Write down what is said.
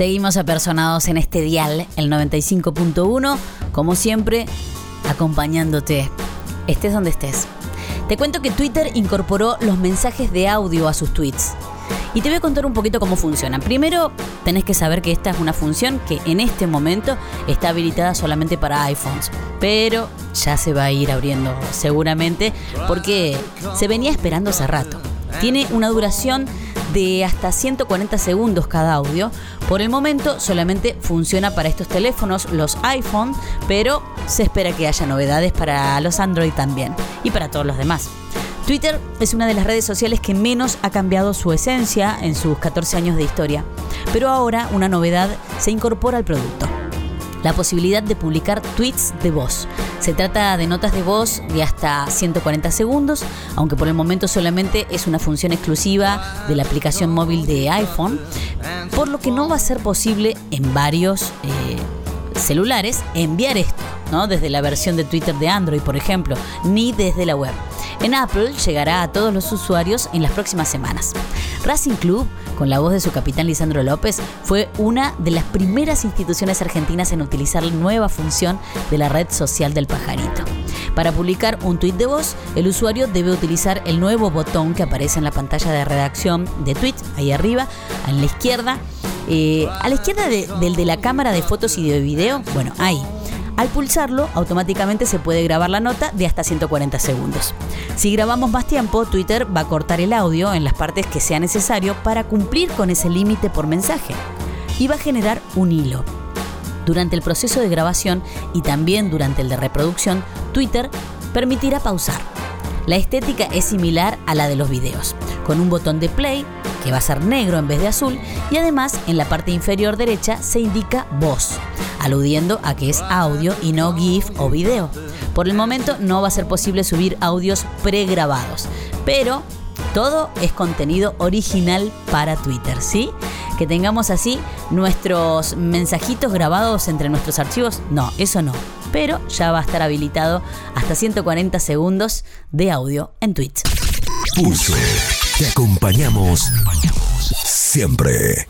Seguimos apersonados en este dial, el 95.1, como siempre, acompañándote, estés donde estés. Te cuento que Twitter incorporó los mensajes de audio a sus tweets. Y te voy a contar un poquito cómo funcionan. Primero, tenés que saber que esta es una función que en este momento está habilitada solamente para iPhones. Pero ya se va a ir abriendo seguramente porque se venía esperando hace rato. Tiene una duración de hasta 140 segundos cada audio. Por el momento solamente funciona para estos teléfonos, los iPhone, pero se espera que haya novedades para los Android también y para todos los demás. Twitter es una de las redes sociales que menos ha cambiado su esencia en sus 14 años de historia, pero ahora una novedad se incorpora al producto. La posibilidad de publicar tweets de voz. Se trata de notas de voz de hasta 140 segundos, aunque por el momento solamente es una función exclusiva de la aplicación móvil de iPhone, por lo que no va a ser posible en varios eh, celulares enviar esto, ¿no? Desde la versión de Twitter de Android, por ejemplo, ni desde la web. En Apple llegará a todos los usuarios en las próximas semanas. Racing Club, con la voz de su capitán Lisandro López, fue una de las primeras instituciones argentinas en utilizar la nueva función de la red social del pajarito. Para publicar un tuit de voz, el usuario debe utilizar el nuevo botón que aparece en la pantalla de redacción de tweet, ahí arriba, a la izquierda. Eh, a la izquierda del de la cámara de fotos y de video, bueno, ahí. Al pulsarlo, automáticamente se puede grabar la nota de hasta 140 segundos. Si grabamos más tiempo, Twitter va a cortar el audio en las partes que sea necesario para cumplir con ese límite por mensaje y va a generar un hilo. Durante el proceso de grabación y también durante el de reproducción, Twitter permitirá pausar. La estética es similar a la de los videos, con un botón de play que va a ser negro en vez de azul y además en la parte inferior derecha se indica voz aludiendo a que es audio y no GIF o video. Por el momento no va a ser posible subir audios pregrabados, pero todo es contenido original para Twitter, ¿sí? Que tengamos así nuestros mensajitos grabados entre nuestros archivos, no, eso no. Pero ya va a estar habilitado hasta 140 segundos de audio en Twitch. Pulso, te acompañamos siempre.